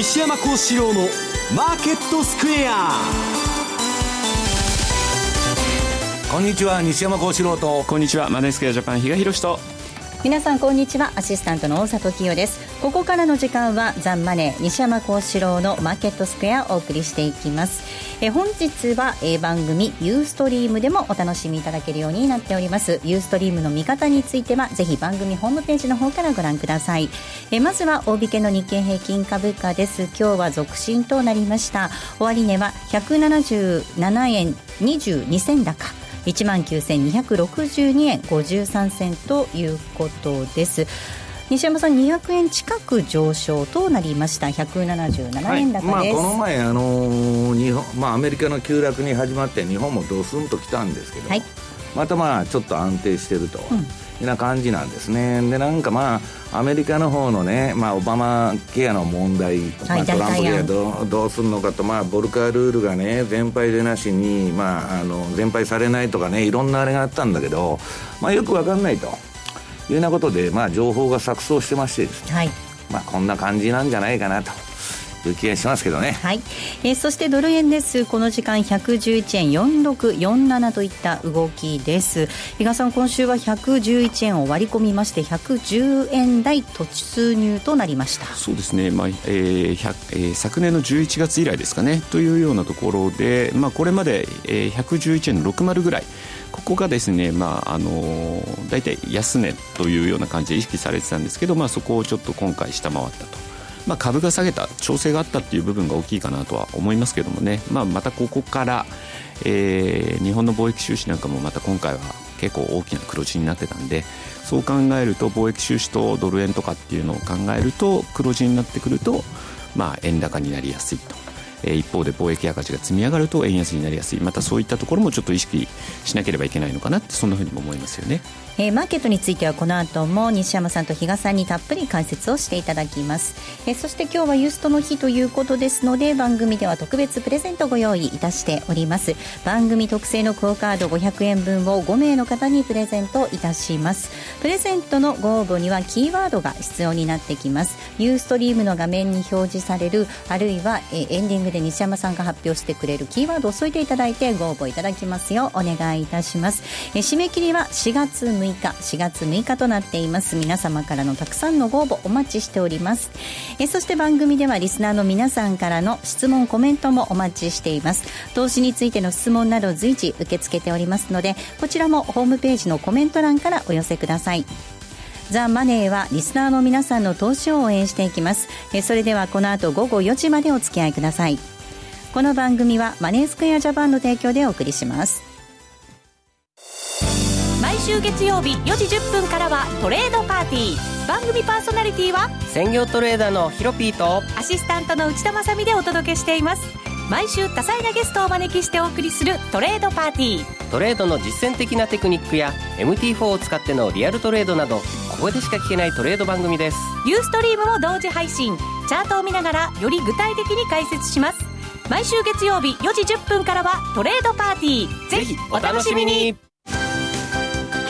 西山幸四郎のマーケットスクエア。こんにちは西山幸四郎と。こんにちはマネースクエアジャパン比嘉宏と。皆さんこんにちは。アシスタントの大里清ですここからの時間はザンマネー西山幸四郎のマーケットスクエアをお送りしていきます。え本日は、え番組ユーストリームでもお楽しみいただけるようになっております。ユーストリームの見方についてはぜひ番組ホームページの方からご覧ください。えまずは大引けの日経平均株価です。今日は続伸となりました。終値は177円22銭高。1万9262円53銭ということです。西山さん200円近く上昇となりました177円高です、はい、まあ、この前あのー、日本、まあ、アメリカの急落に始まって日本もドスンときたんですけど、はい、またまあちょっと安定してると。うんいうな感じなんですね。で、なんかまあ、アメリカの方のね、まあ、オバマケアの問題、まあ、トランプケアどどうするのかと、まあ、ボルカールールがね、全廃でなしに、まあ、あの、全廃されないとかね、いろんなあれがあったんだけど、まあ、よくわかんないと。いうようなことで、まあ、情報が錯綜してましてですね、はい、まあ、こんな感じなんじゃないかなと。いう気がしますけどね。はい。えー、そしてドル円です。この時間111円4647といった動きです。比嘉さん、今週は111円を割り込みまして110円台突入となりました。そうですね。まあ、えー、えー、昨年の11月以来ですかねというようなところで、まあこれまで、えー、111円の60ぐらい。ここがですね、まああのー、大体安値というような感じで意識されてたんですけど、まあ、そこをちょっと今回下回ったと。まあ、株が下げた調整があったっていう部分が大きいかなとは思いますけどもね、まあ、またここから、えー、日本の貿易収支なんかもまた今回は結構大きな黒字になってたんでそう考えると貿易収支とドル円とかっていうのを考えると黒字になってくると、まあ、円高になりやすいと。え一方で貿易赤字が積み上がると円安になりやすいまたそういったところもちょっと意識しなければいけないのかなってそんなふうにも思いますよね。えー、マーケットについてはこの後も西山さんと比嘉さんにたっぷり解説をしていただきます、えー、そして今日はユーストの日ということですので番組では特別プレゼントご用意いたしております。番組特製のクオカード500円分を5名の方にプレゼントいたします。プレゼントのご応募にはキーワードが必要になってきます。ユーストリームの画面に表示されるあるいは、えー、エンディングで西山さんが発表してくれるキーワードを添えていただいてご応募いただきますようお願いいたします、え締め切りは4月6日。4月6日となっています。皆様からのたくさんのご応募お待ちしております。えそして番組ではリスナーの皆さんからの質問コメントもお待ちしています。投資についての質問など随時受け付けておりますのでこちらもホームページのコメント欄からお寄せください。ザ・マネーはリスナーの皆さんの投資を応援していきます。えそれではこの後午後4時までお付き合いください。この番組はマネースクエアジャパンの提供でお送りします。週月曜日4時10分からはトレードパーティー。番組パーソナリティは専業トレーダーのヒロピーと。アシスタントの内田まさでお届けしています。毎週多彩なゲストをお招きしてお送りするトレードパーティー。トレードの実践的なテクニックや MT4 を使ってのリアルトレードなどここでしか聞けないトレード番組です。ユーストリームも同時配信。チャートを見ながらより具体的に解説します。毎週月曜日4時10分からはトレードパーティー。ぜひお楽しみに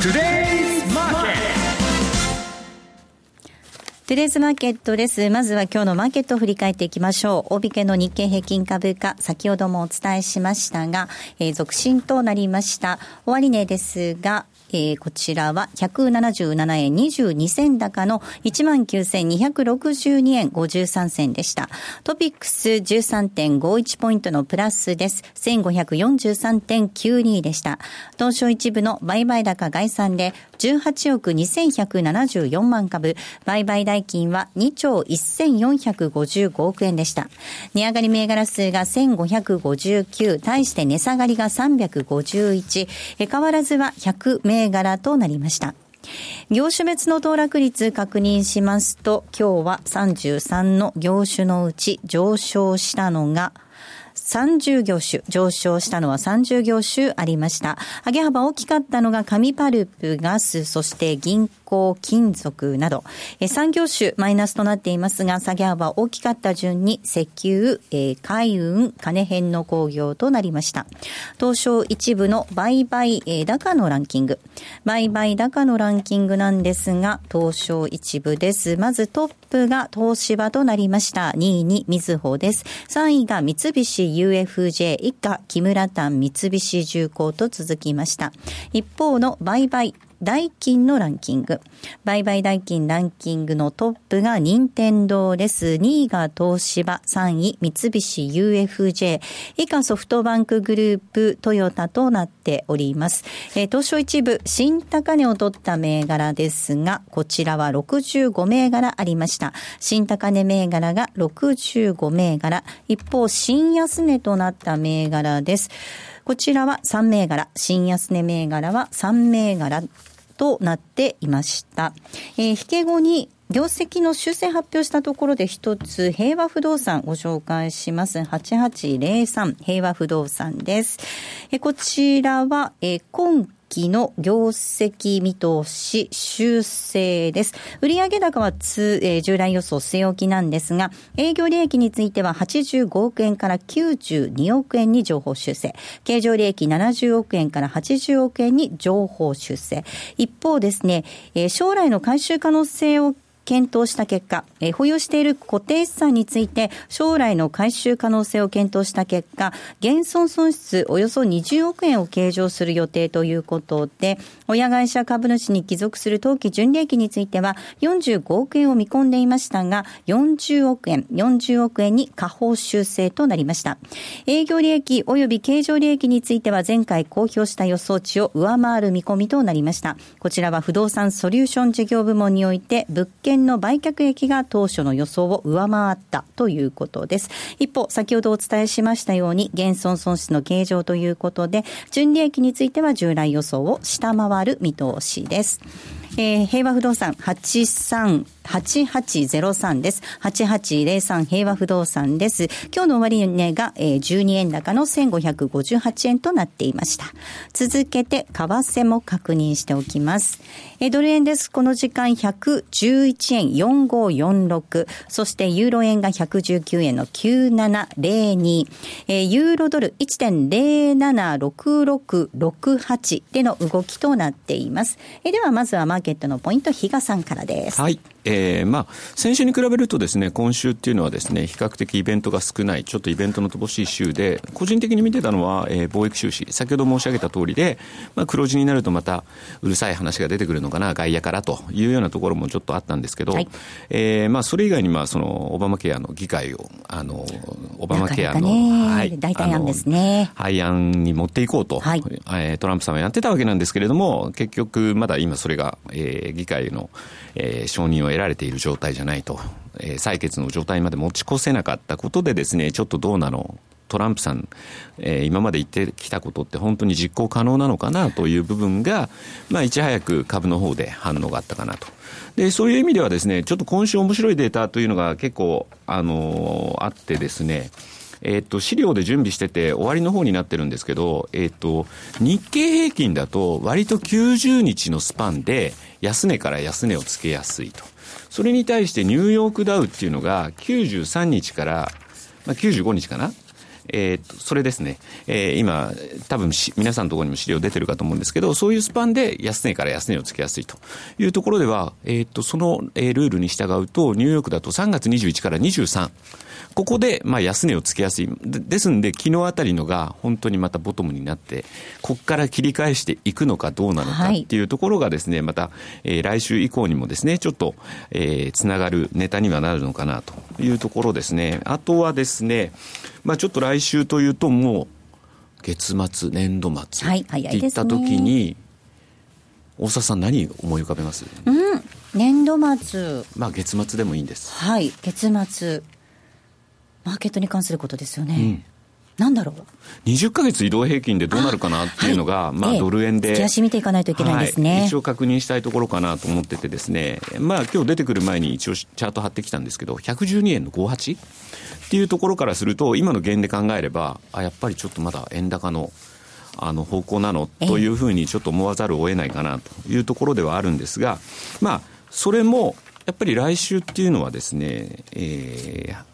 トゥデイズマーケットです。まずは今日のマーケットを振り返っていきましょう。大引けの日経平均株価、先ほどもお伝えしましたが、えー、続伸となりました。終値ですが、えー、こちらは177円22銭高の19,262円53銭でした。トピックス13.51ポイントのプラスです。1543.92でした。東証一部の売買高概算で18億2174万株、売買代金は2兆1455億円でした。値上がり銘柄数が1559、対して値下がりが351、変わらずは100銘銘柄となりました。業種別の騰落率確認しますと、今日は33の業種のうち上昇したのが、30業種、上昇したのは30業種ありました。上げ幅大きかったのが紙パルプ、ガス、そして銀行、金属など、え産業種マイナスとなっていますが、下げ幅大きかった順に石油、えー、海運、金編の工業となりました。東証一部の売買、えー、高のランキング。売買高のランキングなんですが、東証一部です。まずトップが東芝となりました。2位にみずほです。3位が三菱 UFJ 以下木村丹三菱重工と続きました。一方の売買代金のランキング。売買代金ランキングのトップが任天堂です。2位が東芝、3位三菱 UFJ、以下ソフトバンクグループ、トヨタとなっております。えー、東証一部、新高値を取った銘柄ですが、こちらは65銘柄ありました。新高値銘柄が65銘柄。一方、新安値となった銘柄です。こちらは3銘柄、新安値銘柄は3銘柄となっていました。えー、引け後に業績の修正発表したところで一つ、平和不動産ご紹介します。8803平和不動産です。えこちらは、え今期の業績見通し修正です。売上高は通、えー、従来予想据え置きなんですが、営業利益については85億円から92億円に情報修正。経常利益70億円から80億円に情報修正。一方ですね、えー、将来の回収可能性を検討した結果、えー、保有している固定資産について将来の回収可能性を検討した結果、減損損失およそ20億円を計上する予定ということで、親会社株主に帰属する当期純利益については45億円を見込んでいましたが、40億円、40億円に下方修正となりました。営業利益及び経常利益については前回公表した予想値を上回る見込みとなりました。こちらは不動産ソリューション事業部門において物件の売却益が当初の予想を上回ったということです。一方、先ほどお伝えしましたように、減損損失の計上ということで、純利益については従来予想を下回る見通しです。えー、平和不動産83 8803です。8803平和不動産です。今日の終値が、12円高の1558円となっていました。続けて、為替も確認しておきます。ドル円です。この時間111円4546。そして、ユーロ円が119円の9702。ユーロドル1.076668での動きとなっています。では、まずはマーケットのポイント、比嘉さんからです。はい。えー、まあ、先週に比べるとですね、今週っていうのはですね、比較的イベントが少ない、ちょっとイベントの乏しい週で、個人的に見てたのは、えー、貿易収支、先ほど申し上げた通りで、まあ、黒字になるとまたうるさい話が出てくるのかな、外野からというようなところもちょっとあったんですけど、はい、えー、まあ、それ以外に、まあ、その、オバマケアの議会を、あの、オバマケアの、はい、大体案ですね。廃案に持っていこうと、はい、えー、トランプさんはやってたわけなんですけれども、結局、まだ今それが、えー、議会の、えー、承認を得られている状態じゃないと、えー、採決の状態まで持ち越せなかったことでですね、ちょっとどうなの？トランプさん、えー、今まで言ってきたことって本当に実行可能なのかなという部分が、まあ、いち早く株の方で反応があったかなと。で、そういう意味ではですね、ちょっと今週面白いデータというのが結構、あのー、あってですね、えっ、と、資料で準備してて終わりの方になってるんですけど、えっ、と、日経平均だと割と90日のスパンで安値から安値をつけやすいと。それに対してニューヨークダウっていうのが93日から、まあ、95日かなえー、それですね、えー、今、多分皆さんのところにも資料出てるかと思うんですけど、そういうスパンで安値から安値をつけやすいというところでは、えー、とその、えー、ルールに従うと、ニューヨークだと3月21から23。ここで、まあ、安値をつけやすい。でですんで、昨日あたりのが本当にまたボトムになって、ここから切り返していくのかどうなのかっていうところがですね、また、えー、来週以降にもですね、ちょっと、えー、つながるネタにはなるのかなというところですね。あとはですね、まあ、ちょっと来週というと、もう、月末、年度末っていったときに、大沢さん何思い浮かべます？うん年度末。まあ月末でもいいんです。はい月末。マーケットに関することですよね、なんだろう？20か月移動平均でどうなるかなっていうのが、まあ、ドル円で、見ていかないといけないですね、はい、一応確認したいところかなと思っててですね、まあ今日出てくる前に一応チャート貼ってきたんですけど、112円の58っていうところからすると、今の減で考えれば、あやっぱりちょっとまだ円高のあの方向なのというふうにちょっと思わざるを得ないかなというところではあるんですが、まあ、それもやっぱり来週っていうのはですね、えー、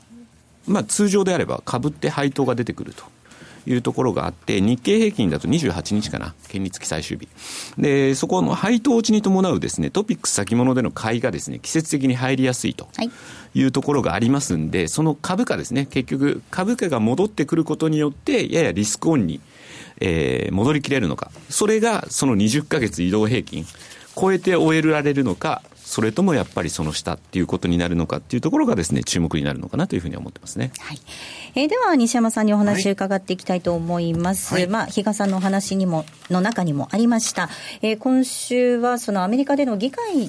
まあ、通常であれば株って配当が出てくると。いうところがあって、日経平均だと28日かな、権利付き最終日。で、そこの配当落ちに伴うですね、トピックス先物での買いがですね、季節的に入りやすいというところがありますんで、その株価ですね、結局、株価が戻ってくることによって、ややリスクオンに、えー、戻りきれるのか。それが、その20ヶ月移動平均、超えて終えられるのか、それともやっぱりその下っていうことになるのかっていうところがですね、注目になるのかなというふうに思ってますね。はい。えー、では、西山さんにお話伺っていきたいと思います。はい、まあ、比嘉さんのお話にも、の中にもありました。えー、今週はそのアメリカでの議会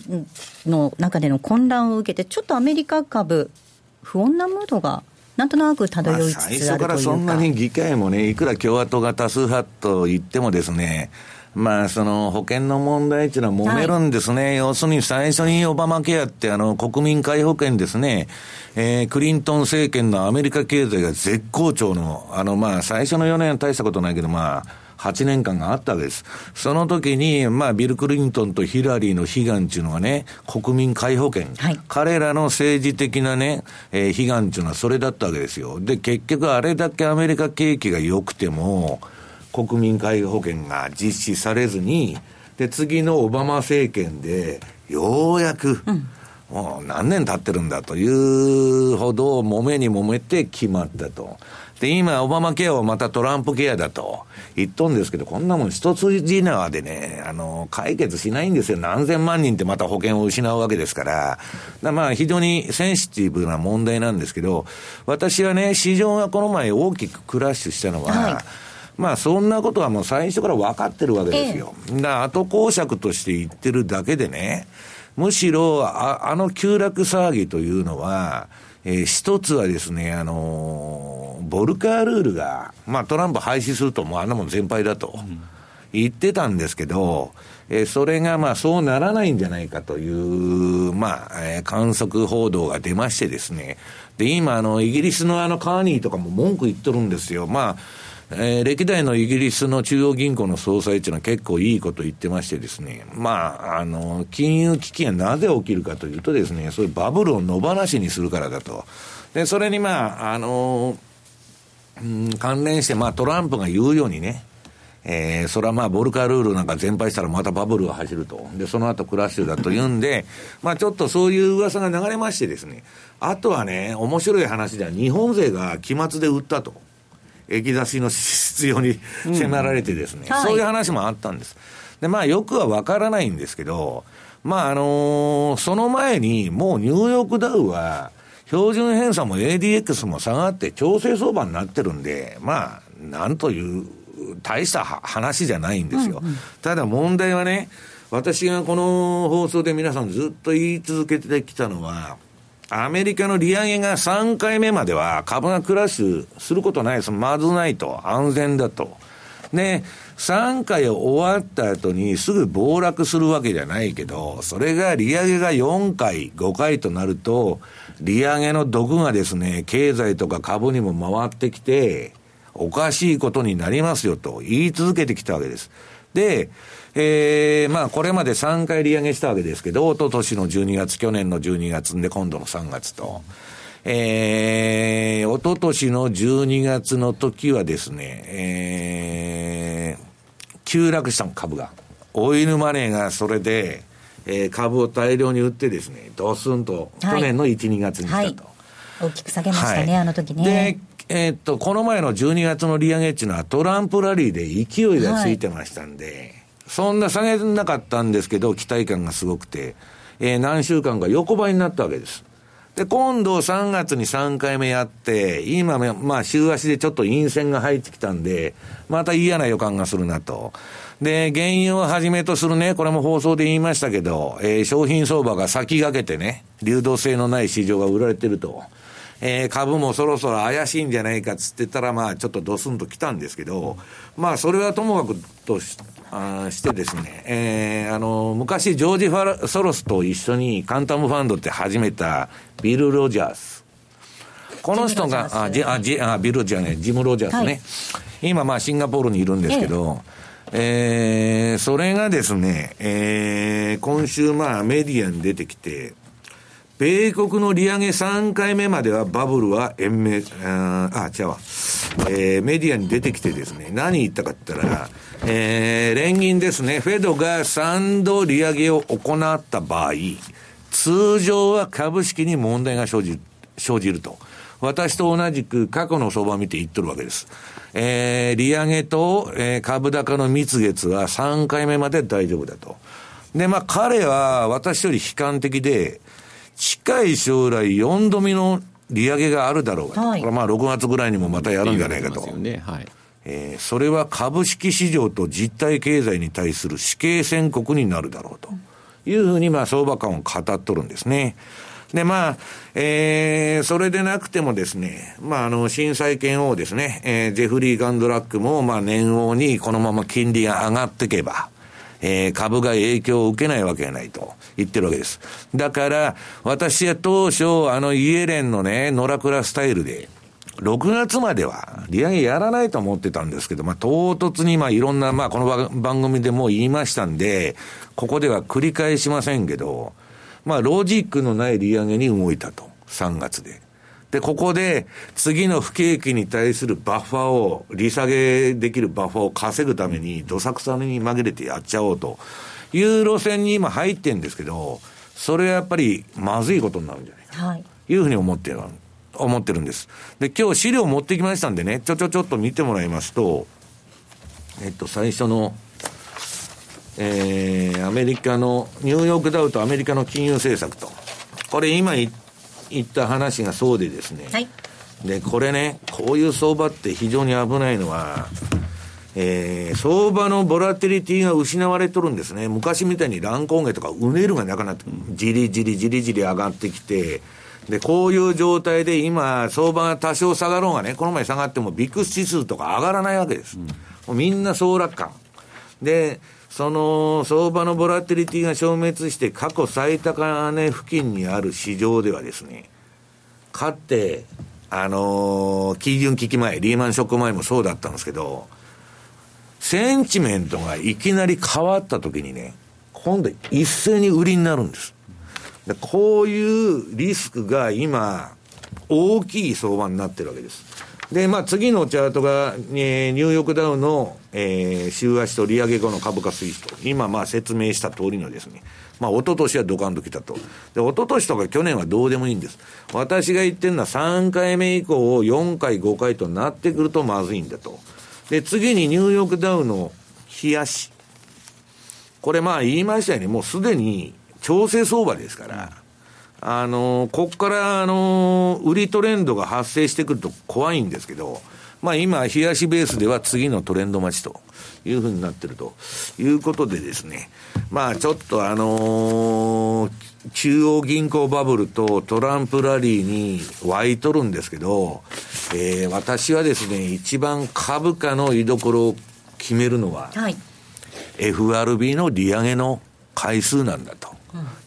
の中での混乱を受けて、ちょっとアメリカ株、不穏なムードがなんとなく漂いつつあるというか、まあ、最初からそんなに議会もね、いくら共和党が多数派と言ってもですね、まあ、その保険の問題っていうのは揉めるんですね。はい、要するに最初にオバマケアってあの国民皆保険ですね。えー、クリントン政権のアメリカ経済が絶好調の、あのまあ最初の4年は大したことないけどまあ、8年間があったわけです。その時に、まあ、ビル・クリントンとヒラリーの悲願っていうのがね、国民皆保険。はい、彼らの政治的なね、えー、悲願っていうのはそれだったわけですよ。で、結局あれだけアメリカ景気が良くても、国民皆保険が実施されずに、で、次のオバマ政権で、ようやく、うん、もう何年経ってるんだというほど、揉めに揉めて決まったと。で、今、オバマケアをまたトランプケアだと言っとんですけど、こんなもん一筋縄でね、あの、解決しないんですよ。何千万人ってまた保険を失うわけですから。だまあ、非常にセンシティブな問題なんですけど、私はね、市場がこの前大きくクラッシュしたのは、はいまあそんなことはもう最初から分かってるわけですよ。だから後講釈として言ってるだけでね、むしろああの急落騒ぎというのは、えー、一つはですね、あのー、ボルカールールが、まあトランプ廃止するともうあんなもん全敗だと言ってたんですけど、えー、それがまあそうならないんじゃないかという、まあ、えー、観測報道が出ましてですね。で、今あの、イギリスのあのカーニーとかも文句言っとるんですよ。まあ、えー、歴代のイギリスの中央銀行の総裁っていうのは結構いいこと言ってましてですね、まあ、あの、金融危機がなぜ起きるかというとですね、そういうバブルを野放しにするからだと。で、それにまあ、あの、うん、関連して、まあトランプが言うようにね、えー、それはまあ、ボルカルールなんか全廃したらまたバブルが走ると。で、その後クラッシュだと言うんで、まあちょっとそういう噂が流れましてですね、あとはね、面白い話では日本勢が期末で売ったと。液出しの必要に迫られてですね、うんはい、そういう話もあったんです。で、まあよくはわからないんですけど、まああのー、その前にもうニューヨークダウは、標準偏差も ADX も下がって調整相場になってるんで、まあ、なんという、大した話じゃないんですよ。うんうん、ただ問題はね、私がこの放送で皆さんずっと言い続けてきたのは、アメリカの利上げが3回目までは株がクラッシュすることないです。まずないと。安全だと。で、3回終わった後にすぐ暴落するわけじゃないけど、それが利上げが4回、5回となると、利上げの毒がですね、経済とか株にも回ってきて、おかしいことになりますよと言い続けてきたわけです。で、えー、まあ、これまで3回利上げしたわけですけど、一昨年の12月、去年の12月で、今度の3月と。えー、一昨年の12月の時はですね、えー、急落した株が。オイルマネーがそれで、えー、株を大量に売ってですね、ドスンと、去年の1、2月にしたと、はい。大きく下げましたね、はい、あの時ね。で、えー、っと、この前の12月の利上げっていうのはトランプラリーで勢いがついてましたんで、はいそんな下げなかったんですけど、期待感がすごくて、えー、何週間か横ばいになったわけです。で、今度3月に3回目やって、今、まあ、週足でちょっと陰線が入ってきたんで、また嫌な予感がするなと。で、原油をはじめとするね、これも放送で言いましたけど、えー、商品相場が先駆けてね、流動性のない市場が売られてると。えー、株もそろそろ怪しいんじゃないかっつってたら、まあ、ちょっとドスンと来たんですけど、まあ、それはともかくとしあしてですね、えー、あの、昔、ジョージ・ファラソロスと一緒にカンタムファンドって始めたビル・ロジャース。この人が、あ、ジあジあビルじゃね、ジム・ロジャースね。はい、今、まあ、シンガポールにいるんですけど、ええー、それがですね、えー、今週、まあ、メディアに出てきて、米国の利上げ3回目まではバブルは延命、あ、違うわ。えー、メディアに出てきてですね、何言ったかって言ったら、えー、連銀ですね、フェドが3度利上げを行った場合、通常は株式に問題が生じ生じると。私と同じく過去の相場を見て言っとるわけです。えー、利上げと、えー、株高の蜜月は3回目まで大丈夫だと。で、まあ彼は私より悲観的で、近い将来4度目の利上げがあるだろうが、はい、これまあ6月ぐらいにもまたやるんじゃないかと。ね。はい。えー、それは株式市場と実体経済に対する死刑宣告になるだろうと。いうふうにまあ相場感を語っとるんですね。で、まあ、えー、それでなくてもですね、まあ、あの、震災権王ですね、えー、ジェフリー・ガンドラックも、まあ、年王にこのまま金利が上がっていけば、えー、株が影響を受けないわけがないと言ってるわけです。だから、私は当初、あのイエレンのね、ノラクラスタイルで、6月までは利上げやらないと思ってたんですけど、まあ、唐突に、まあ、いろんな、まあ、この番組でも言いましたんで、ここでは繰り返しませんけど、まあ、ロジックのない利上げに動いたと。3月で。で、ここで次の不景気に対するバッファーを、利下げできるバッファーを稼ぐために、どさくさに紛れてやっちゃおうという路線に今入ってるんですけど、それはやっぱりまずいことになるんじゃないかというふうに思ってる、思ってるんです。で、今日資料持ってきましたんでね、ちょちょちょっと見てもらいますと、えっと、最初の、えー、アメリカの、ニューヨークダウとアメリカの金融政策と。これ今言言った話がそうでですね、はい、でこれね、こういう相場って非常に危ないのは、えー、相場のボラティリティが失われとるんですね。昔みたいに乱高下とかうねるがなくなって、じりじりじりじり上がってきて、で、こういう状態で今、相場が多少下がろうがね、この前下がってもビッグ指数とか上がらないわけです。うん、もうみんな総楽観。で、その相場のボラティリティが消滅して過去最高値付近にある市場ではですね、かって、あのー、基準危機前、リーマンショック前もそうだったんですけど、センチメントがいきなり変わった時にね、今度一斉に売りになるんです。でこういうリスクが今、大きい相場になってるわけです。で、まあ、次のチャートが、えー、ニューヨークダウの、えー、週足と利上げ後の株価推移と、今、まあ、説明した通りのですね、まあ、一昨年はドカンと来たと。で、一昨年とか去年はどうでもいいんです。私が言ってるのは3回目以降を、4回、5回となってくるとまずいんだと。で、次にニューヨークダウの冷やし。これまあ言いましたように、もうすでに調整相場ですから、あの、ここから、あの、売りトレンドが発生してくると怖いんですけど、まあ今、冷やしベースでは次のトレンド待ちというふうになってるということでですね、まあちょっとあのー、中央銀行バブルとトランプラリーに湧いとるんですけど、えー、私はですね、一番株価の居所を決めるのは、はい、FRB の利上げの回数なんだと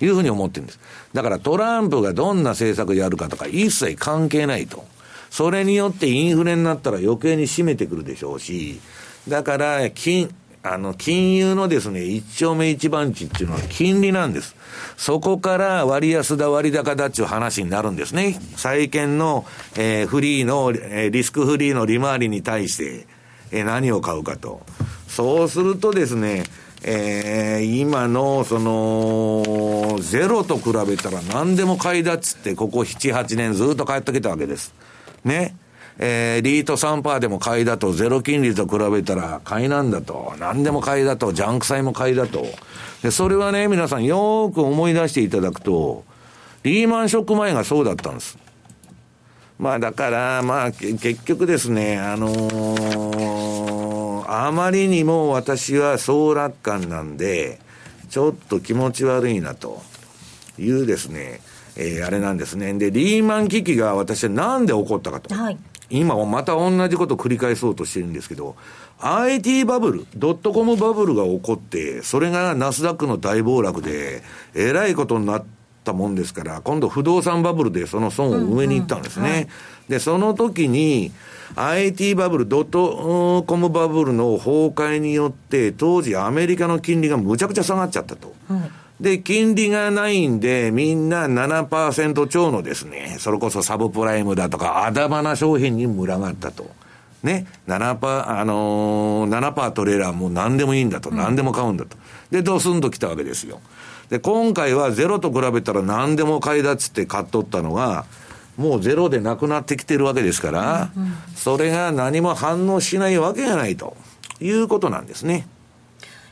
いうふうに思ってるんです。だからトランプがどんな政策やるかとか一切関係ないと。それによってインフレになったら余計に締めてくるでしょうし、だから、金、あの、金融のですね、一丁目一番地っていうのは金利なんです。そこから割安だ割高だっていう話になるんですね。債券の、えー、フリーの、えー、リスクフリーの利回りに対して、えー、何を買うかと。そうするとですね、えー、今の、その、ゼロと比べたら何でも買いだっつって、ここ7、8年ずっと帰ってきたわけです。ね。えー、リート3%でも買いだと、ゼロ金利と比べたら買いなんだと、何でも買いだと、ジャンク債も買いだと。で、それはね、皆さんよーく思い出していただくと、リーマンショック前がそうだったんです。まあだから、まあ結局ですね、あのー、あまりにも私は総楽観なんで、ちょっと気持ち悪いなというですね、えー、あれなんですね。で、リーマン危機が私はなんで起こったかと。はい、今もまた同じことを繰り返そうとしてるんですけど、IT バブル、ドットコムバブルが起こって、それがナスダックの大暴落で、えらいことになったもんですから、今度不動産バブルでその損を上に行ったんですね。うんうんはい、で、その時に、IT バブル、ドットコムバブルの崩壊によって、当時アメリカの金利がむちゃくちゃ下がっちゃったと。はいで、金利がないんで、みんな7%超のですね、それこそサブプライムだとか、あだまな商品に群がったと。ね、7%、あのー、7%トレーラーもう何でもいいんだと、何でも買うんだと。で、ドスンと来たわけですよ。で、今回はゼロと比べたら何でも買いだっつって買っとったのが、もうゼロでなくなってきてるわけですから、それが何も反応しないわけがないということなんですね。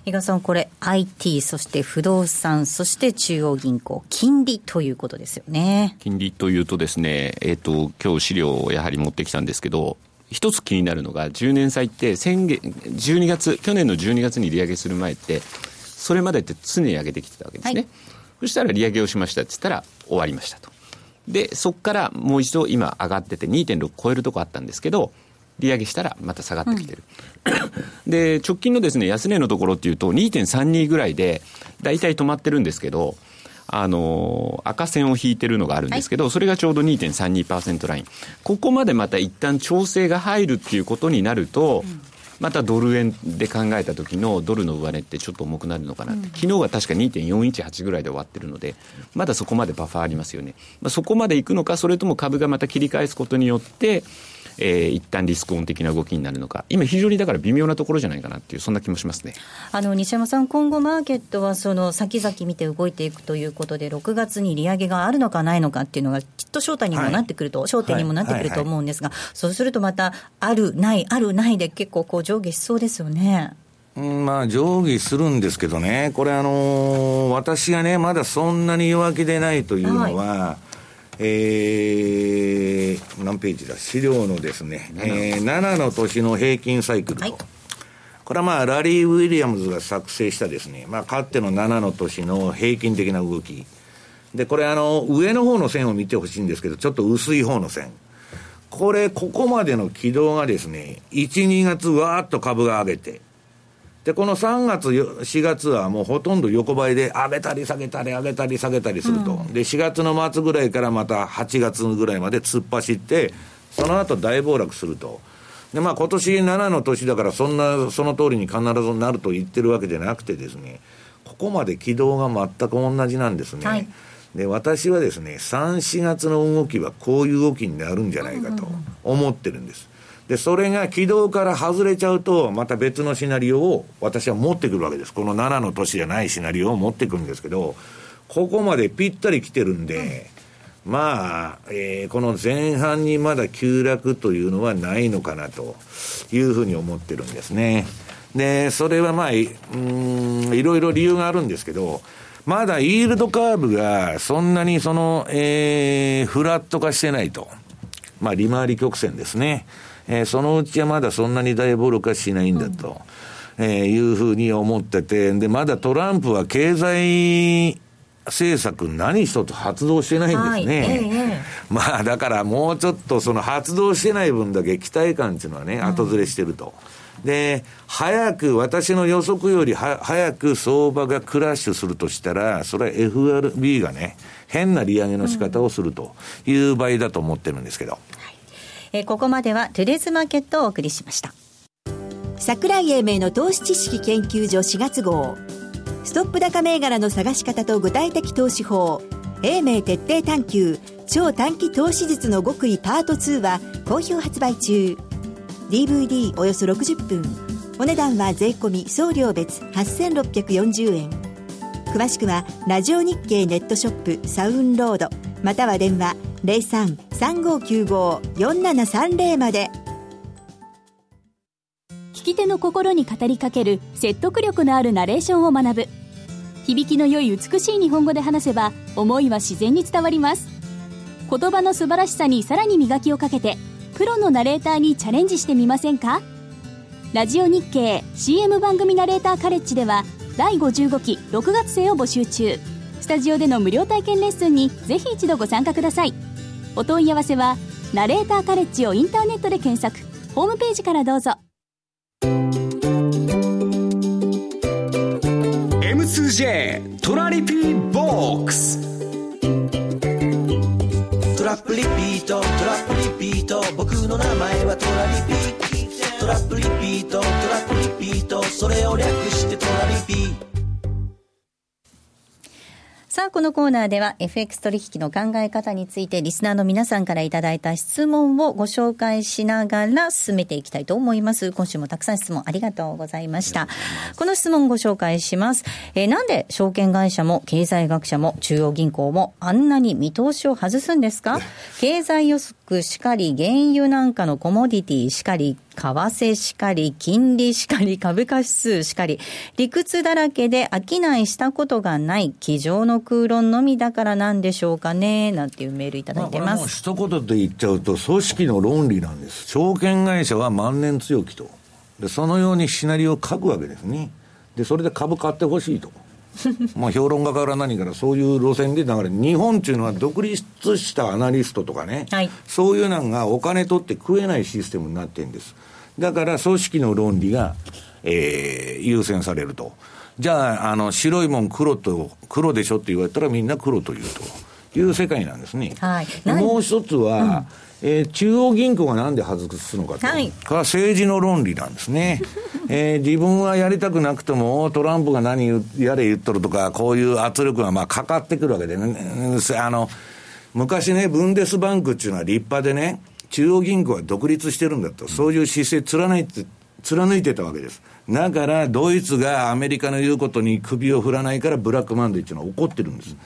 比嘉さん、これ IT、そして不動産、そして中央銀行、金利ということですよね。金利というとですね、えっ、ー、と、今日資料をやはり持ってきたんですけど、一つ気になるのが、10年債って先月、12月、去年の12月に利上げする前って、それまでって常に上げてきてたわけですね。はい、そしたら利上げをしましたって言ったら終わりましたと。で、そこからもう一度今上がってて2.6超えるとこあったんですけど、利上げしたらまた下がってきてる。うん、で、直近のですね、安値のところっていうと2.32ぐらいで、大体止まってるんですけど、あの、赤線を引いてるのがあるんですけど、はい、それがちょうど2.32%ライン。ここまでまた一旦調整が入るっていうことになると、うんまたドル円で考えた時のドルの上値ってちょっと重くなるのかなって、うん、昨日は確か2.418ぐらいで終わってるので、まだそこまでバッファーありますよね。まあ、そこまでいくのか、それとも株がまた切り返すことによって、えー、一旦リスクオン的な動きになるのか、今、非常にだから微妙なところじゃないかなっていう、そんな気もしますね。あの西山さん、今後、マーケットはその先々見て動いていくということで、6月に利上げがあるのかないのかっていうのが、きっと焦点にもなってくると、はい、焦点にもなってくると思うんですが、そうするとまた、ある、ない、ある、ないで結構こう上下しそうですよね。まあ、上下するんですけどね、これ、あのー、私がね、まだそんなに弱気でないというのは、はい。えー、何ページだ、資料のですね、7, えー、7の年の平均サイクルと、はい、これはまあ、ラリー・ウィリアムズが作成したですね、まあ、かっての7の年の平均的な動き。で、これあの、上の方の線を見てほしいんですけど、ちょっと薄い方の線。これ、ここまでの軌道がですね、1、2月わーっと株が上げて、で、この3月、4月はもうほとんど横ばいで上げたり下げたり上げたり下げたりすると。うん、で、4月の末ぐらいからまた8月ぐらいまで突っ走って、その後大暴落すると。で、まあ今年7の年だからそんな、その通りに必ずなると言ってるわけじゃなくてですね、ここまで軌道が全く同じなんですね。はい、で、私はですね、3、4月の動きはこういう動きになるんじゃないかと思ってるんです。で、それが軌道から外れちゃうと、また別のシナリオを私は持ってくるわけです。この7の年じゃないシナリオを持ってくるんですけど、ここまでぴったり来てるんで、まあ、えー、この前半にまだ急落というのはないのかなというふうに思ってるんですね。で、それはまあ、うん、いろいろ理由があるんですけど、まだイールドカーブがそんなにその、えー、フラット化してないと。まあ、利回り曲線ですね。えー、そのうちはまだそんなに大暴力はしないんだと、うん、えー、いうふうに思ってて、で、まだトランプは経済政策何一つ発動してないんですね。はいえー、まあだからもうちょっとその発動してない分だけ期待感っていうのはね、後ずれしてると。で、早く、私の予測よりは早く相場がクラッシュするとしたら、それは FRB がね、変な利上げの仕方をするという場合だと思ってるんですけど。はい。えー、ここまではトゥデズマーケットをお送りしました。桜井英明の投資知識研究所4月号。ストップ高銘柄の探し方と具体的投資法。英明徹底探求。超短期投資術の極意パート2は好評発売中 DVD およそ60分。お値段は税込送料別8640円。詳しくはラジオ日経ネットショップサウンロード。または電話03-3595-4730まで。聞き手の心に語りかける説得力のあるナレーションを学ぶ。響きの良い美しい日本語で話せば思いは自然に伝わります。言葉の素晴らしさにさらに磨きをかけてプロのナレーターにチャレンジしてみませんか？ラジオ日経 CM 番組ナレーターカレッジでは第55期6月生を募集中スタジオでの無料体験レッスンにぜひ一度ご参加ください。お問い合わせはナレーターカレッジをインターネットで検索。ホームページからどうぞ。M2J トラリピーリピート。トラップリピート。僕の名前はトラリピト。ラップリピート。トラップリピート。それを略してトラリピさあ、このコーナーでは FX 取引の考え方についてリスナーの皆さんからいただいた質問をご紹介しながら進めていきたいと思います。今週もたくさん質問ありがとうございました。この質問をご紹介します。えー、なんで証券会社も経済学者も中央銀行もあんなに見通しを外すんですか？経済予測しかり、原油なんかのコモディティしかり、為替しかり、金利しかり、株価指数しかり、理屈だらけで商いしたことがない、机上の空論のみだからなんでしょうかね、なんていうメールいただいてます。まあ、一言で言っちゃうと、組織の論理なんです。証券会社は万年強気と。で、そのようにシナリオを書くわけですね。で、それで株買ってほしいと。まあ評論家から何からそういう路線で流れ日本っていうのは独立したアナリストとかね、はい、そういうのがお金取って食えないシステムになってるんです。だから組織の論理が、えー、優先されると。じゃあ、あの、白いもん黒と、黒でしょって言われたらみんな黒と言うという世界なんですね。はい、もう一つは、うん、えー、中央銀行がなんで外すのかと。はい、これは政治の論理なんですね。えー、自分はやりたくなくても、トランプが何やれ言っとるとか、こういう圧力がまあかかってくるわけでね。あの、昔ね、ブンデスバンクっていうのは立派でね、中央銀行は独立してるんだと、そういう姿勢貫いて、貫いてたわけです。だから、ドイツがアメリカの言うことに首を振らないから、ブラックマンデーっていうのは起こってるんです。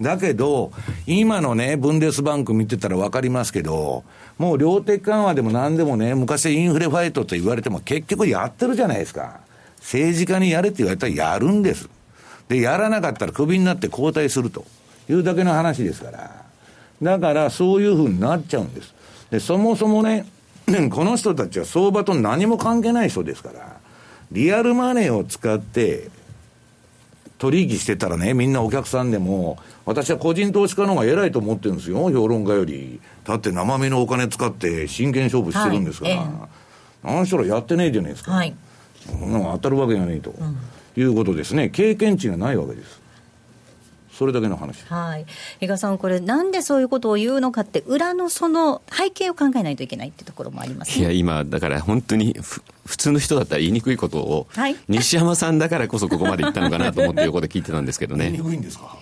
だけど、今のね、ブンデスバンク見てたら分かりますけど、もう量的緩和でも何でもね、昔インフレファイトと言われても結局やってるじゃないですか。政治家にやれって言われたらやるんです。で、やらなかったらクビになって交代するというだけの話ですから。だからそういうふうになっちゃうんです。で、そもそもね、この人たちは相場と何も関係ない人ですから、リアルマネーを使って取引してたらね、みんなお客さんでも、私は個人投資家の方が偉いと思ってるんですよ、評論家より。だって生身のお金使って真剣勝負してるんですから。はい、あの人らやってねえじゃないですか。はい、当たるわけがないと、うん、いうことですね。経験値がないわけです。それだけの話。はい。比嘉さん、これ、なんでそういうことを言うのかって、裏のその背景を考えないといけないってところもあります、ね、いや、今、だから本当に普通の人だったら言いにくいことを、はい、西山さんだからこそここまで言ったのかなと思って横で聞いてたんですけどね。言いにくいんですか？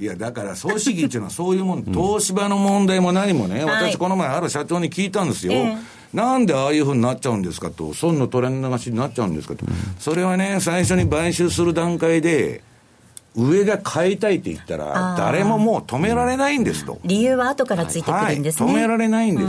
いや、だから、総主義っていうのはそういうもん、東芝の問題も何もね、私この前ある社長に聞いたんですよ。えーなんでああいうふうになっちゃうんですかと、損の取れ流しになっちゃうんですかと、それはね、最初に買収する段階で、上が買いたいって言ったら、誰ももう止められないんですと。理由は後からついてくるんですね。はい、止められないんです。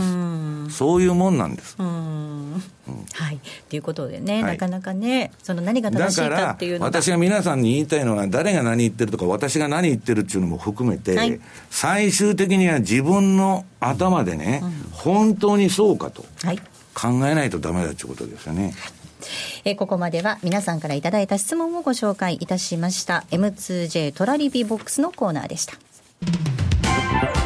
そういうもんなんです。はい。ということでね、はい、なかなかね、その何が正しいかっていうのが。私が皆さんに言いたいのは、誰が何言ってるとか、私が何言ってるっていうのも含めて、はい、最終的には自分の頭でね、うん、本当にそうかと考えないとだめだということですよね。えー、ここまでは皆さんからいただいた質問をご紹介いたしました M2J トラリピボックスのコーナーでした。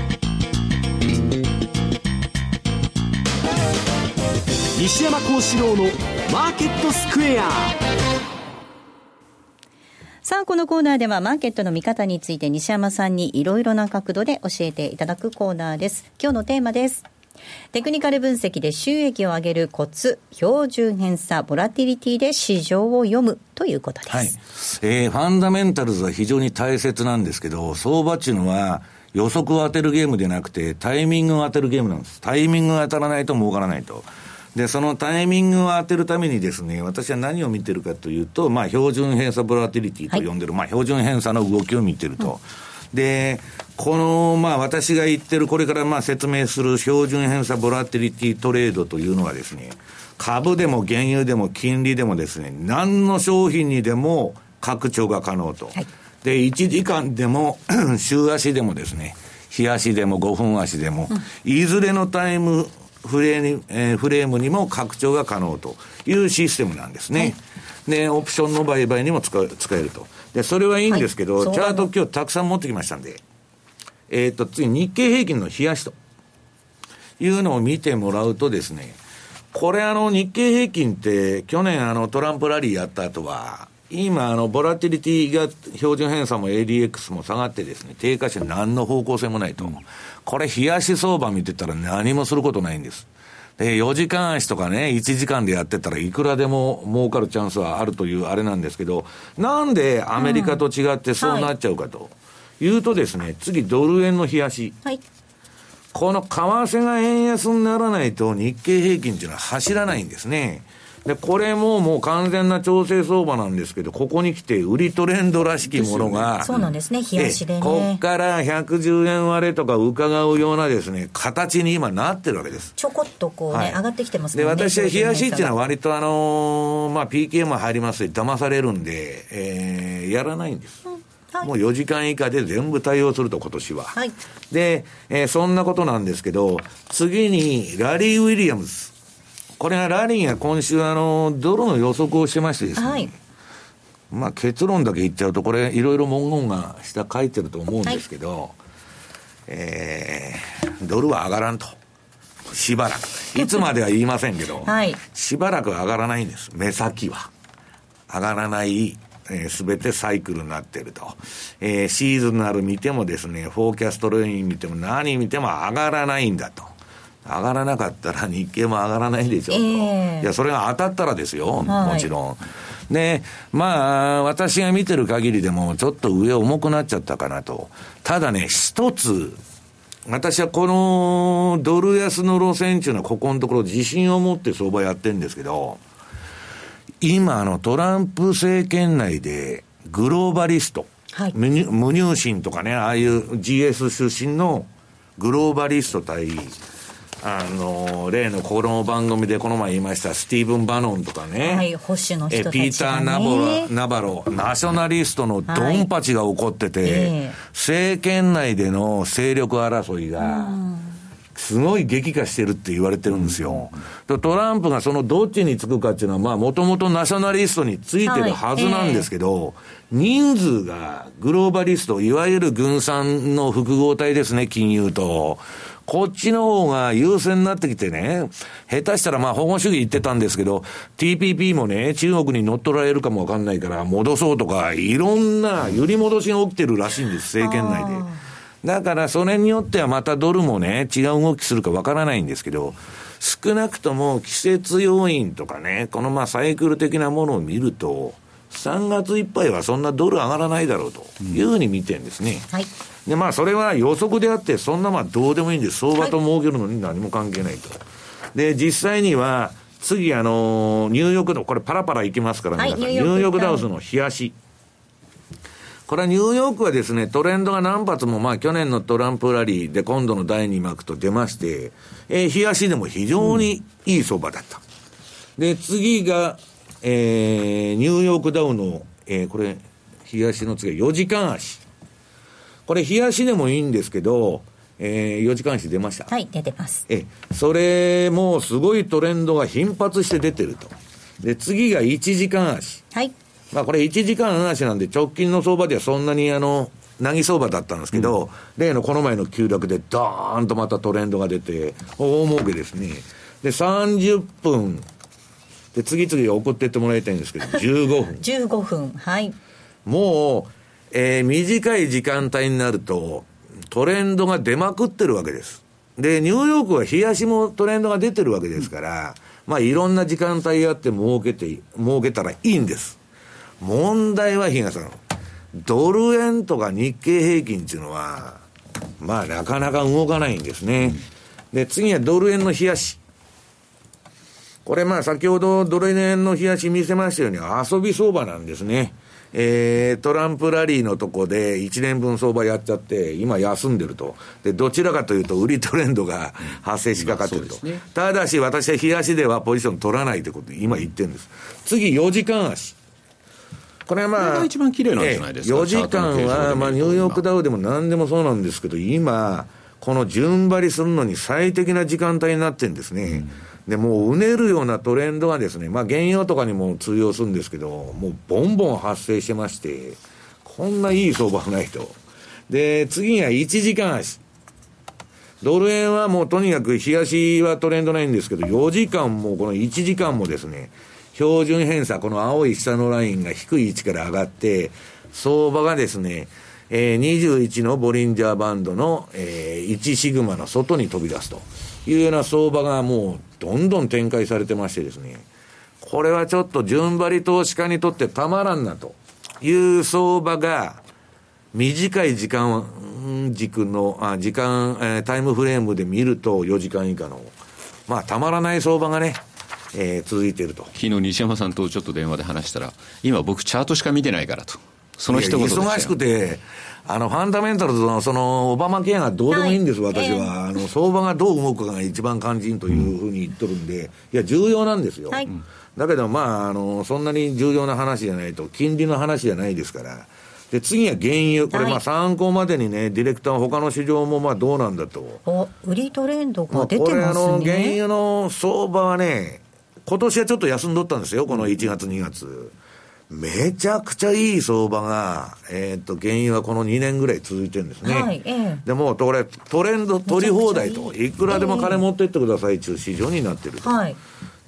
西山幸四郎のマーケットスクエアさあ、このコーナーではマーケットの見方について西山さんにいろいろな角度で教えていただくコーナーです。今日のテーマです。テクニカル分析で収益を上げるコツ、標準偏差、ボラティリティで市場を読むということです。はい。えー、ファンダメンタルズは非常に大切なんですけど、相場っていうのは予測を当てるゲームでなくて、タイミングを当てるゲームなんです。タイミングが当たらないと儲からないと。で、そのタイミングを当てるためにですね、私は何を見てるかというと、まあ、標準偏差ボラティリティと呼んでる、はい、まあ、標準偏差の動きを見てると。うん、で、この、まあ、私が言ってる、これからまあ説明する標準偏差ボラティリティトレードというのはですね、株でも原油でも金利でもですね、何の商品にでも拡張が可能と。はい、で、1時間でも 週足でもですね、日足でも5分足でも、うん、いずれのタイムフレー,、えー、フレームにも拡張が可能というシステムなんですね。はい、で、オプションの売買にも使使えると。で、それはいいんですけど、はい、チャート今日たくさん持ってきましたんで、えっ、ー、と、次、日経平均の冷やしというのを見てもらうとですね、これあの、日経平均って去年あのトランプラリーやった後は、今、あの、ボラティリティが標準偏差も ADX も下がってですね、低下して何の方向性もないと。これ、冷やし相場見てたら何もすることないんです。で、4時間足とかね、1時間でやってたらいくらでも儲かるチャンスはあるというあれなんですけど、なんでアメリカと違ってそうなっちゃうかというとですね、次ドル円の冷やし。はい。この為替が円安にならないと日経平均っていうのは走らないんですね。で、これももう完全な調整相場なんですけど、ここに来て売りトレンドらしきものが、そうなんですね、冷やしでね。こっから110円割れとか伺うようなですね、形に今なってるわけです。ちょこっとこうね、はい、上がってきてますね。で、私は冷やしっていうのは割とあのー、まあ PK も入りますし、騙されるんで、えー、やらないんです。うんはい、もう4時間以下で全部対応すると、今年は。はい、で、えー、そんなことなんですけど、次に、ラリー・ウィリアムズ。これはラリーが今週、あの、ドルの予測をしてましてですね、はい、まあ結論だけ言っちゃうと、これ、いろいろ文言が下書いてると思うんですけど、はい、えー、ドルは上がらんと。しばらく。いつまでは言いませんけど、はい、しばらく上がらないんです、目先は。上がらないす、え、べ、てサイクルになっていると。えー、シーズナル見てもですね、フォーキャストライン見ても何見ても上がらないんだと。上がらなかったら日経も上がらないでしょうと、えー、いや、それが当たったらですよ、もちろん。で、まあ、私が見てる限りでも、ちょっと上重くなっちゃったかなと。ただね、一つ、私はこのドル安の路線っていうのは、ここのところ自信を持って相場やってるんですけど、今、あの、トランプ政権内で、グローバリスト、はい、無入信とかね、ああいう GS 出身のグローバリスト対、あの、例のこの番組でこの前言いました、スティーブン・バノンとかね。はい、保守の人たち、ね、ピーター・ナボラ、ナバロ、ナショナリストのドンパチが起こってて、はいえ。ー、政権内での勢力争いが、すごい激化してるって言われてるんですよ。トランプがそのどっちにつくかっていうのは、まあ、もともとナショナリストについてるはずなんですけど、はいえー、人数がグローバリスト、いわゆる軍産の複合体ですね、金融と。こっちの方が優先になってきてね、下手したらまあ保護主義言ってたんですけど、TPP もね、中国に乗っ取られるかもわかんないから、戻そうとか、いろんな揺り戻しが起きてるらしいんです、政権内で。だから、それによってはまたドルもね、違う動きするかわからないんですけど、少なくとも季節要因とかね、このまあサイクル的なものを見ると、3月いっぱいはそんなドル上がらないだろうというふうに見てるんですね。うん、はい。で、まあ、それは予測であって、そんなまあ、どうでもいいんです。相場と儲けるのに何も関係ないと。で、実際には、次、あのニューヨークの、これパラパラいきますから、はい、ニューヨークダウスの冷やし。これはニューヨークはですね、トレンドが何発も、まあ去年のトランプラリーで今度の第2幕と出まして、えー、冷やしでも非常にいい相場だった。うん、で、次が、えー、ニューヨークダウの、えー、これ、冷やしの次は4時間足。これ、冷やしでもいいんですけど、えー、4時間足出ました。はい、出てます。え、それもすごいトレンドが頻発して出てると。で、次が1時間足。はい。まあこれ1時間足なんで直近の相場ではそんなにあの、なぎ相場だったんですけど、例のこの前の急落でドーンとまたトレンドが出て、大儲けですね。で、30分、で、次々送ってってもらいたいんですけど、15分。15分。はい。もう、えー短い時間帯になると、トレンドが出まくってるわけです。で、ニューヨークは冷やしもトレンドが出てるわけですから、まあいろんな時間帯あって儲けて、儲けたらいいんです。問題は、比嘉さん、ドル円とか日経平均っていうのは、まあなかなか動かないんですね。で、次はドル円の冷やし。これまあ先ほどドル円の冷やし見せましたように遊び相場なんですね。えー、トランプラリーのとこで1年分相場やっちゃって、今休んでると。で、どちらかというと売りトレンドが発生しかかってると。ただし私は冷やしではポジション取らないということで今言ってるんです。次4時間足。これはまあ、これが一番綺麗なんじゃないですか4時間は、とまあ、ニューヨークダウでも何でもそうなんですけど、今、この順張りするのに最適な時間帯になってるんですね。で、もううねるようなトレンドがですね、まあ、原油とかにも通用するんですけど、もうボンボン発生してまして、こんないい相場がないと。で、次が1時間足。ドル円はもうとにかく冷やしはトレンドないんですけど、4時間もこの1時間もですね、標準偏差、この青い下のラインが低い位置から上がって、相場がですね、えー21のボリンジャーバンドの、えー1シグマの外に飛び出すというような相場がもうどんどん展開されてましてですね、これはちょっと順張り投資家にとってたまらんなという相場が、短い時間軸の、あ時間、えータイムフレームで見ると4時間以下の、まあ、たまらない相場がね、えー続いていると。昨日西山さんとちょっと電話で話したら、今僕チャートしか見てないからと。その一言忙しくて、あの、ファンダメンタルズの、その、オバマケアがどうでもいいんです、はい私は。あの、相場がどう動くかが一番肝心というふうに言っとるんで、いや、重要なんですよ。はいだけど、まあ、あの、そんなに重要な話じゃないと、金利の話じゃないですから。で、次は原油。これ、まあ、はい参考までにね、ディレクターは他の市場も、まあ、どうなんだと。お、売りトレンドまあ、が出てこれ、あますの、原ね。油の相場はね、今年はちょっと休んどったんですよ、この1月、2月。めちゃくちゃいい相場が、えーっと、原油はこの2年ぐらい続いてるんですね。はい、ええ。でも、これ、トレンド取り放題と、いくらでも金持ってってくださいっていう市場になってると。はい。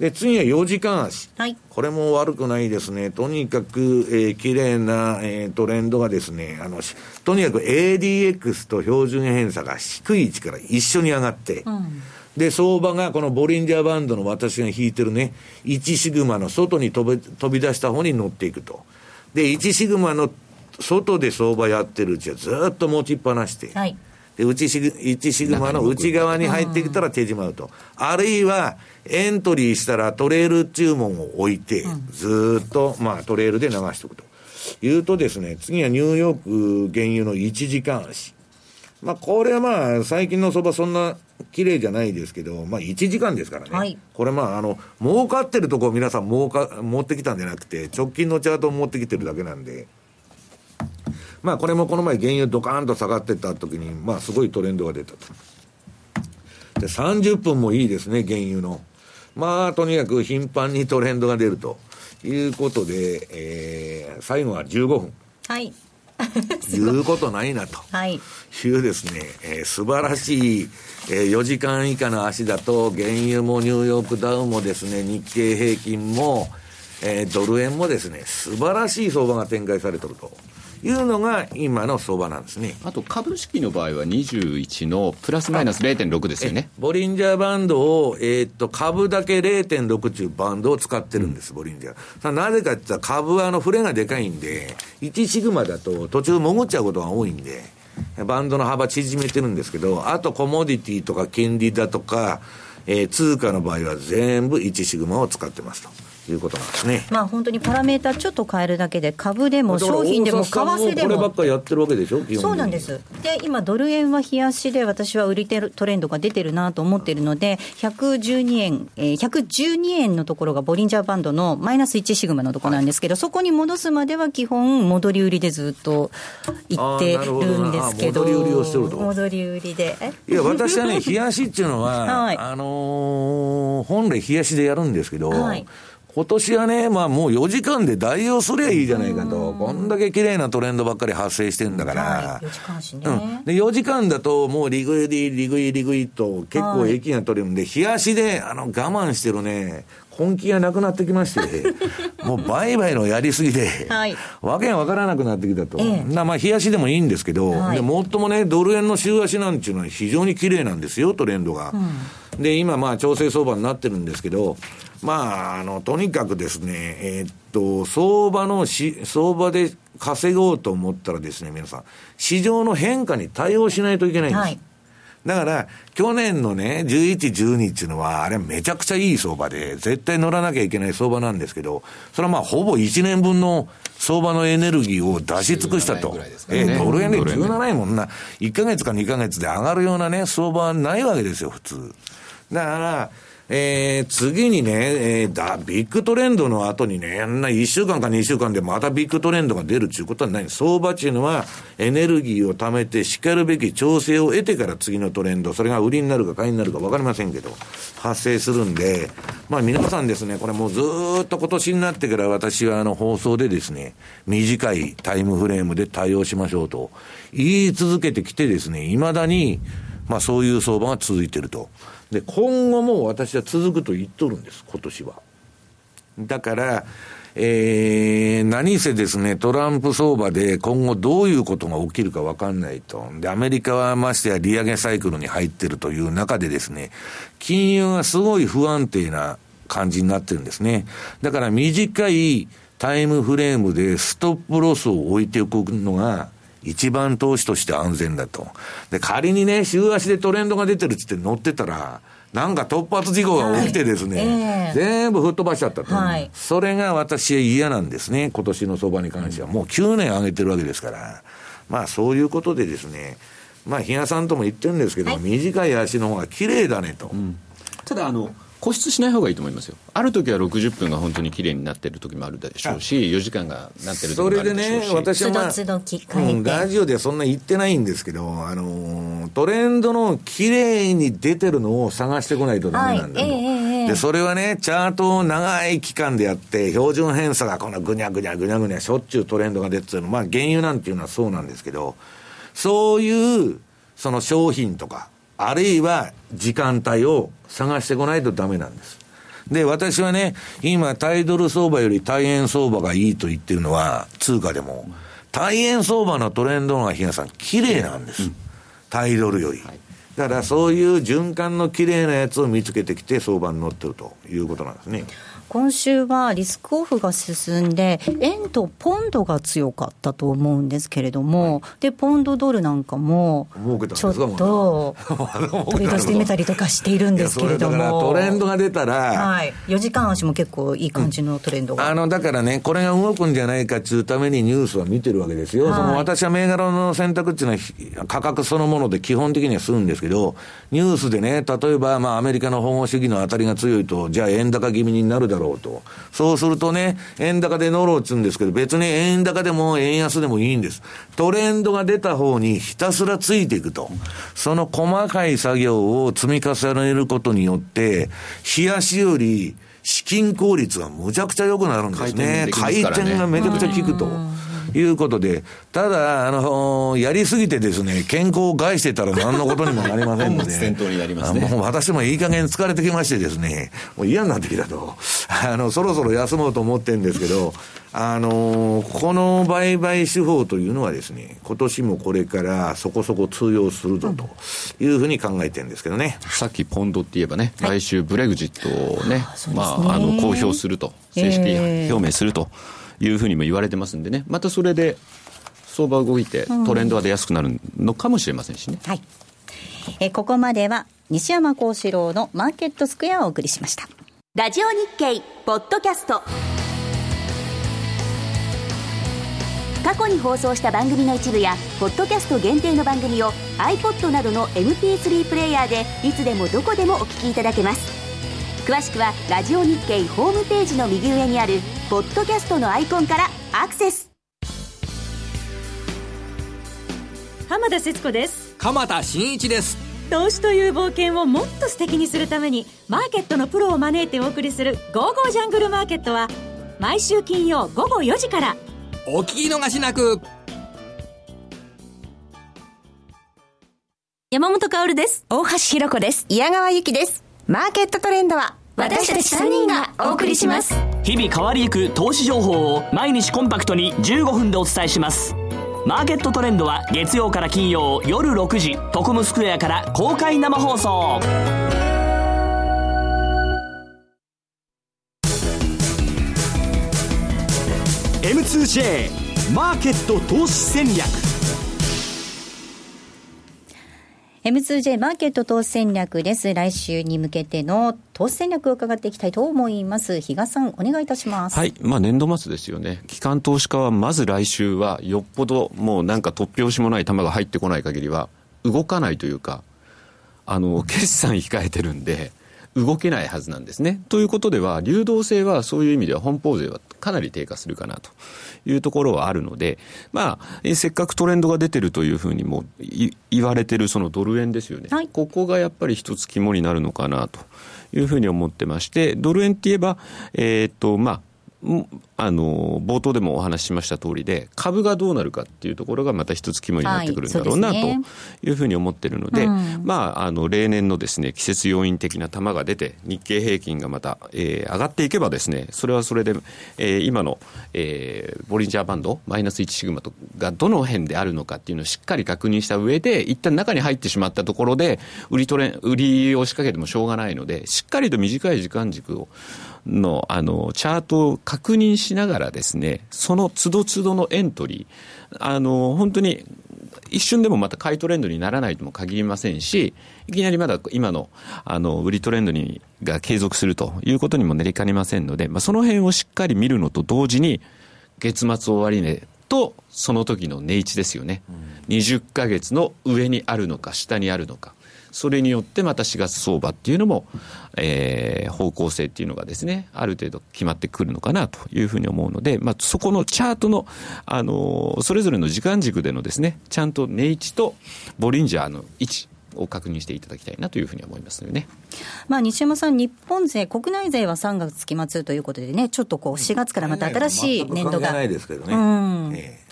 で、次は4時間足。はい。これも悪くないですね。とにかく、えー綺麗な、えートレンドがですね、あの、しとにかく ADX と標準偏差が低い位置から一緒に上がって、で、相場がこのボリンジャーバンドの私が引いてるね、1シグマの外に飛び飛び出した方に乗っていくと。で、1シグマの外で相場やってるうちはずっと持ちっぱなして、はい。で、内シグ、1シグマの内側に入ってきたら手締まうと。あるいは、エントリーしたらトレール注文を置いて、ずーっと、まあ、トレールで流しておくと。いうとですね、次はニューヨーク原油の1時間足。まあ、これはまあ、最近の相場そんな綺麗じゃないですけど、まあ、1時間ですからね。はいこれまあ、あの、儲かってるとこを皆さん儲か、持ってきたんじゃなくて、直近のチャートを持ってきてるだけなんで、まあこれもこの前原油ドカーンと下がってった時に、まあすごいトレンドが出たと。で、30分もいいですね、原油の。まあとにかく頻繁にトレンドが出るということで、えー、最後は15分。はい。言うことないなと。はい。いうですね、えー素晴らしい、えー4時間以下の足だと、原油もニューヨークダウンもですね、日経平均も、えードル円もですね、素晴らしい相場が展開されてるというのが今の相場なんですね。あと株式の場合は21のプラスマイナス0.6ですよね。ボリンジャーバンドを、えーっと、株だけ0.6というバンドを使ってるんです、ボリンジャー。さあなぜかって言ったら株はあの、触れがでかいんで、1シグマだと途中潜っちゃうことが多いんで、バンドの幅縮めてるんですけど、あとコモディティとか金利だとか、えー通貨の場合は全部1シグマを使ってますということなんですね。まあ本当にパラメータちょっと変えるだけで株でも商品でも為替でこればもっかりやってるわけでしょ、そうなんです。で、今、ドル円は冷やしで、私は売りトレンドが出てるなと思ってるので、112円、えー、112円のところがボリンジャーバンドのマイナス1シグマのところなんですけど、そこに戻すまでは基本、戻り売りでずっと行ってるんですけど、ど戻り売りをしてると。戻り売りで。え？いや、私はね、冷やしっていうのは、はい。あのー本来冷やしでやるんですけど、はい今年はね、まあもう4時間で代用すりゃいいじゃないかと。こんだけ綺麗なトレンドばっかり発生してんだから。はい、4時間しね、うん。で、4時間だともうリグイリ、リグイリグイと結構駅が取れるんで、冷やしで、あの、我慢してるね、根気がなくなってきまして、もう売買のやりすぎで、はい、わけがわからなくなってきたと。ええ、まあ、冷やしでもいいんですけど、はい、でもっともね、ドル円の週足なんていうのは非常に綺麗なんですよ、トレンドが。うん、で、今まあ、調整相場になってるんですけど、まあ、あの、とにかくですね、えー、っと、相場のし、相場で稼ごうと思ったらですね、皆さん、市場の変化に対応しないといけないんです。はいだから、去年のね、11、12っていうのは、あれめちゃくちゃいい相場で、絶対乗らなきゃいけない相場なんですけど、それはまあ、ほぼ1年分の相場のエネルギーを出し尽くしたと。ね、えー、ドル円で17円もんな、1ヶ月か2ヶ月で上がるようなね、相場はないわけですよ、普通。だから、えー、次にね、えー、だ、ビッグトレンドの後にね、あんな1週間か2週間でまたビッグトレンドが出るっていうことはない。相場っていうのは、エネルギーを貯めて、しかるべき調整を得てから次のトレンド、それが売りになるか買いになるか分かりませんけど、発生するんで、まあ皆さんですね、これもうずっと今年になってから私はあの放送でですね、短いタイムフレームで対応しましょうと言い続けてきてですね、未だに、まあそういう相場が続いてると。で、今後も私は続くと言っとるんです、今年は。だから、えー、何せですね、トランプ相場で今後どういうことが起きるか分かんないと。で、アメリカはましてや利上げサイクルに入ってるという中でですね、金融がすごい不安定な感じになってるんですね。だから短いタイムフレームでストップロスを置いておくのが一番投資として安全だと。で、仮にね、週足でトレンドが出てるっつって乗ってたら、なんか突発事故が起きてですね、はいえー、全部吹っ飛ばしちゃったと、はい、それが私は嫌なんですね、今年の相場に関しては。もう9年上げてるわけですから。まあそういうことでですね、まあ、比嘉さんとも言ってるんですけど、はい、短い足の方が綺麗だねと。うん、ただあの固執しない方がいいと思いますよ。ある時は60分が本当に綺麗になってる時もあるでしょうし、4時間がなってる時もあるでしょうし。それでね、私は、まあ、うん、ラジオではそんな言ってないんですけど、あの、トレンドの綺麗に出てるのを探してこないとダメなんだよ。はいえー、で、それはね、チャートを長い期間でやって、標準偏差がこのぐにゃぐにゃぐにゃぐにゃしょっちゅうトレンドが出てるの、まあ原油なんていうのはそうなんですけど、そういう、その商品とか、あるいは時間帯を探してこないとダメなんです。で、私はね、今、タイドル相場より対円相場がいいと言ってるのは、通貨でも、対円相場のトレンドが、比嘉さん、綺麗なんです。タイドルより。だからそういう循環の綺麗なやつを見つけてきて相場に乗ってるということなんですね。今週はリスクオフが進んで、円とポンドが強かったと思うんですけれども、はい、でポンドドルなんかも、ちょっとトレードしてみたりとかしているんですけれども、トレンドが出たら、はい、4時間足も結構いい感じのトレンドが、うん、あのだからね、これが動くんじゃないかっていうためにニュースは見てるわけですよ、はい、その私は銘柄の選択っていうのは、価格そのもので基本的にはするんですけど、ニュースでね、例えば、まあ、アメリカの保護主義の当たりが強いと、じゃあ円高気味になるだろうと。そうするとね、円高で乗ろうっつうんですけど、別に円高でも円安でもいいんです。トレンドが出た方にひたすらついていくと。その細かい作業を積み重ねることによって、冷やしより資金効率がむちゃくちゃ良くなるんですね。回転、ね、がめちゃくちゃ効くと。いうことで、ただ、あの、やりすぎてですね、健康を害してたら何のことにもなりませんので、先頭になりますね。もう私もいい加減疲れてきましてですね、もう嫌になってきたと。あの、そろそろ休もうと思ってるんですけど、あのこの売買手法というのはですね、今年もこれからそこそこ通用するぞというふうに考えてるんですけどね。さっきポンドって言えばね、来週ブレグジットをね、まあ、あの、公表すると、正式表明すると。いうふうにも言われてますんでね、またそれで相場動いて、トレンドは出やすくなるのかもしれませんしね。はい。えここまでは西山幸四郎のマーケットスクエアをお送りしました。ラジオ日経ポッドキャスト。過去に放送した番組の一部やポッドキャスト限定の番組を iPod などの MP3 プレイヤーでいつでもどこでもお聞きいただけます詳しくはラジオ日経ホームページの右上にあるポッドキャストのアイコンからアクセス。浜田節子です。鎌田新一です。投資という冒険をもっと素敵にするためにマーケットのプロを招いてお送りする「ゴーゴージャングルマーケット」は毎週金曜午後4時から。お聞き逃しなく。山本薫です。大橋ひろ子です。矢川由紀ですマーケットトレンドは私たち3人がお送りします。日々変わりゆく投資情報を毎日コンパクトに15分でお伝えします。マーケットトレンドは月曜から金曜夜6時トコムスクエアから公開生放送。M2J マーケット投資戦略 M2J マーケット投資戦略です。来週に向けての投資戦略を伺っていきたいと思います。比嘉さん、お願いいたします。はい。まあ、年度末ですよね。機関投資家はまず来週は、よっぽどもうなんか突拍子もない球が入ってこない限りは、動かないというか、あの、決算控えてるんで、動けないはずなんですね。ということでは、流動性はそういう意味では本邦税はかなり低下するかなというところはあるので、まあ、えせっかくトレンドが出てるというふうにも言われてるそのドル円ですよね、はい、ここがやっぱり一つ肝になるのかなというふうに思ってまして、ドル円って言えば、えー、っと、まあ、あの冒頭でもお話ししました通りで株がどうなるかっていうところがまた一つ肝になってくるんだろうな、というふうに思ってるので、うん、まああの例年のですね季節要因的な玉が出て日経平均がまた、えー、上がっていけばですねそれはそれで、えー、今の、えー、ボリンジャーバンドマイナス1シグマとがどの辺であるのかっていうのをしっかり確認した上で一旦中に入ってしまったところで売りトレ売りを仕掛けてもしょうがないのでしっかりと短い時間軸をの、あの、チャートを確認しながらですね、その都度都度のエントリー、あの、本当に、一瞬でもまた買いトレンドにならないとも限りませんし、いきなりまだ今の、あの、売りトレンドに、が継続するということにもなりかねませんので、まあ、その辺をしっかり見るのと同時に、月末終値と、その時の値位置ですよね。うん、20ヶ月の上にあるのか、下にあるのか。それによってまた4月相場っていうのも、えー、方向性っていうのがですね、ある程度決まってくるのかなというふうに思うので、まあ、そこのチャートの、あのそれぞれの時間軸でのですね、ちゃんと値位置とボリンジャーの位置、を確認していただきたいなというふうに思いますよね。まあ、西山さん、日本勢、国内勢は3月期末ということでね、ちょっとこう4月からまた新しい年度が、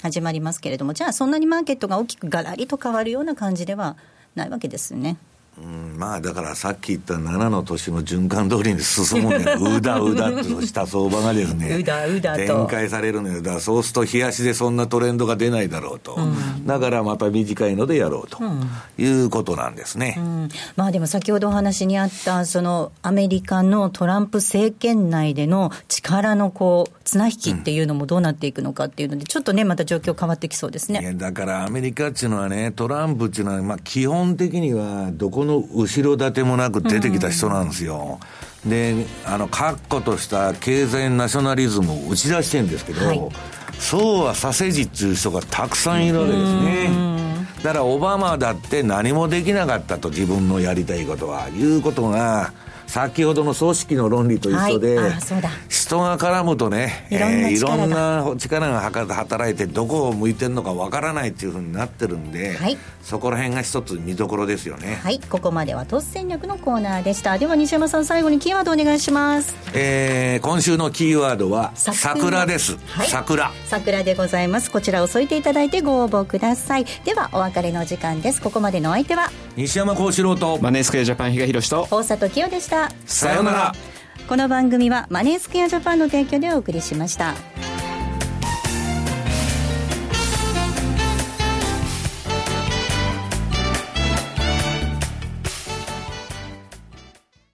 始まりますけれども、じゃあ、そんなにマーケットが大きくがらりと変わるような感じではないわけですね。うん、まあだからさっき言った7の年の循環通りに進むん。で、うだうだとした相場がですね、うだうだ展開されるのよ、だそうすると、冷やしでそんなトレンドが出ないだろうと、うん、だからまた短いのでやろうと、いうことなんですね、うん、まあでも先ほどお話にあった、そのアメリカのトランプ政権内での力のこう綱引きっていうのもどうなっていくのかっていうので、ちょっとね、また状況変わってきそうですね。いやだからアメリカっていうのはね、トランプっていうのは、まあ、基本的にはどこの後ろ盾もなく出てきた人なんですよ。うん、で、あの、確固とした経済ナショナリズムを打ち出してるんですけど、はい、そうはさせじっていう人がたくさんいるわけですね。だからオバマだって何もできなかったと自分のやりたいことは、いうことが、先ほどの組織の論理と一緒で、はい、人が絡むとね、いろんな,、えー、いろんな力が働いて、どこを向いてるのかわからないっていうふうになってるんで、はい、そこら辺が一つ見どころですよね。はい、ここまでは突戦略のコーナーでした。では西山さん、最後にキーワードお願いします。えー、今週のキーワードは、桜です。はい、桜。桜でございます。こちらを添えていただいてご応募ください。では、お別れの時間です。ここまでのお相手は、西山幸四郎と、マネースクエアジャパン、比嘉宏と、大里清でした。さようならこの番組はマネースクエアジャパンの提供でお送りしました。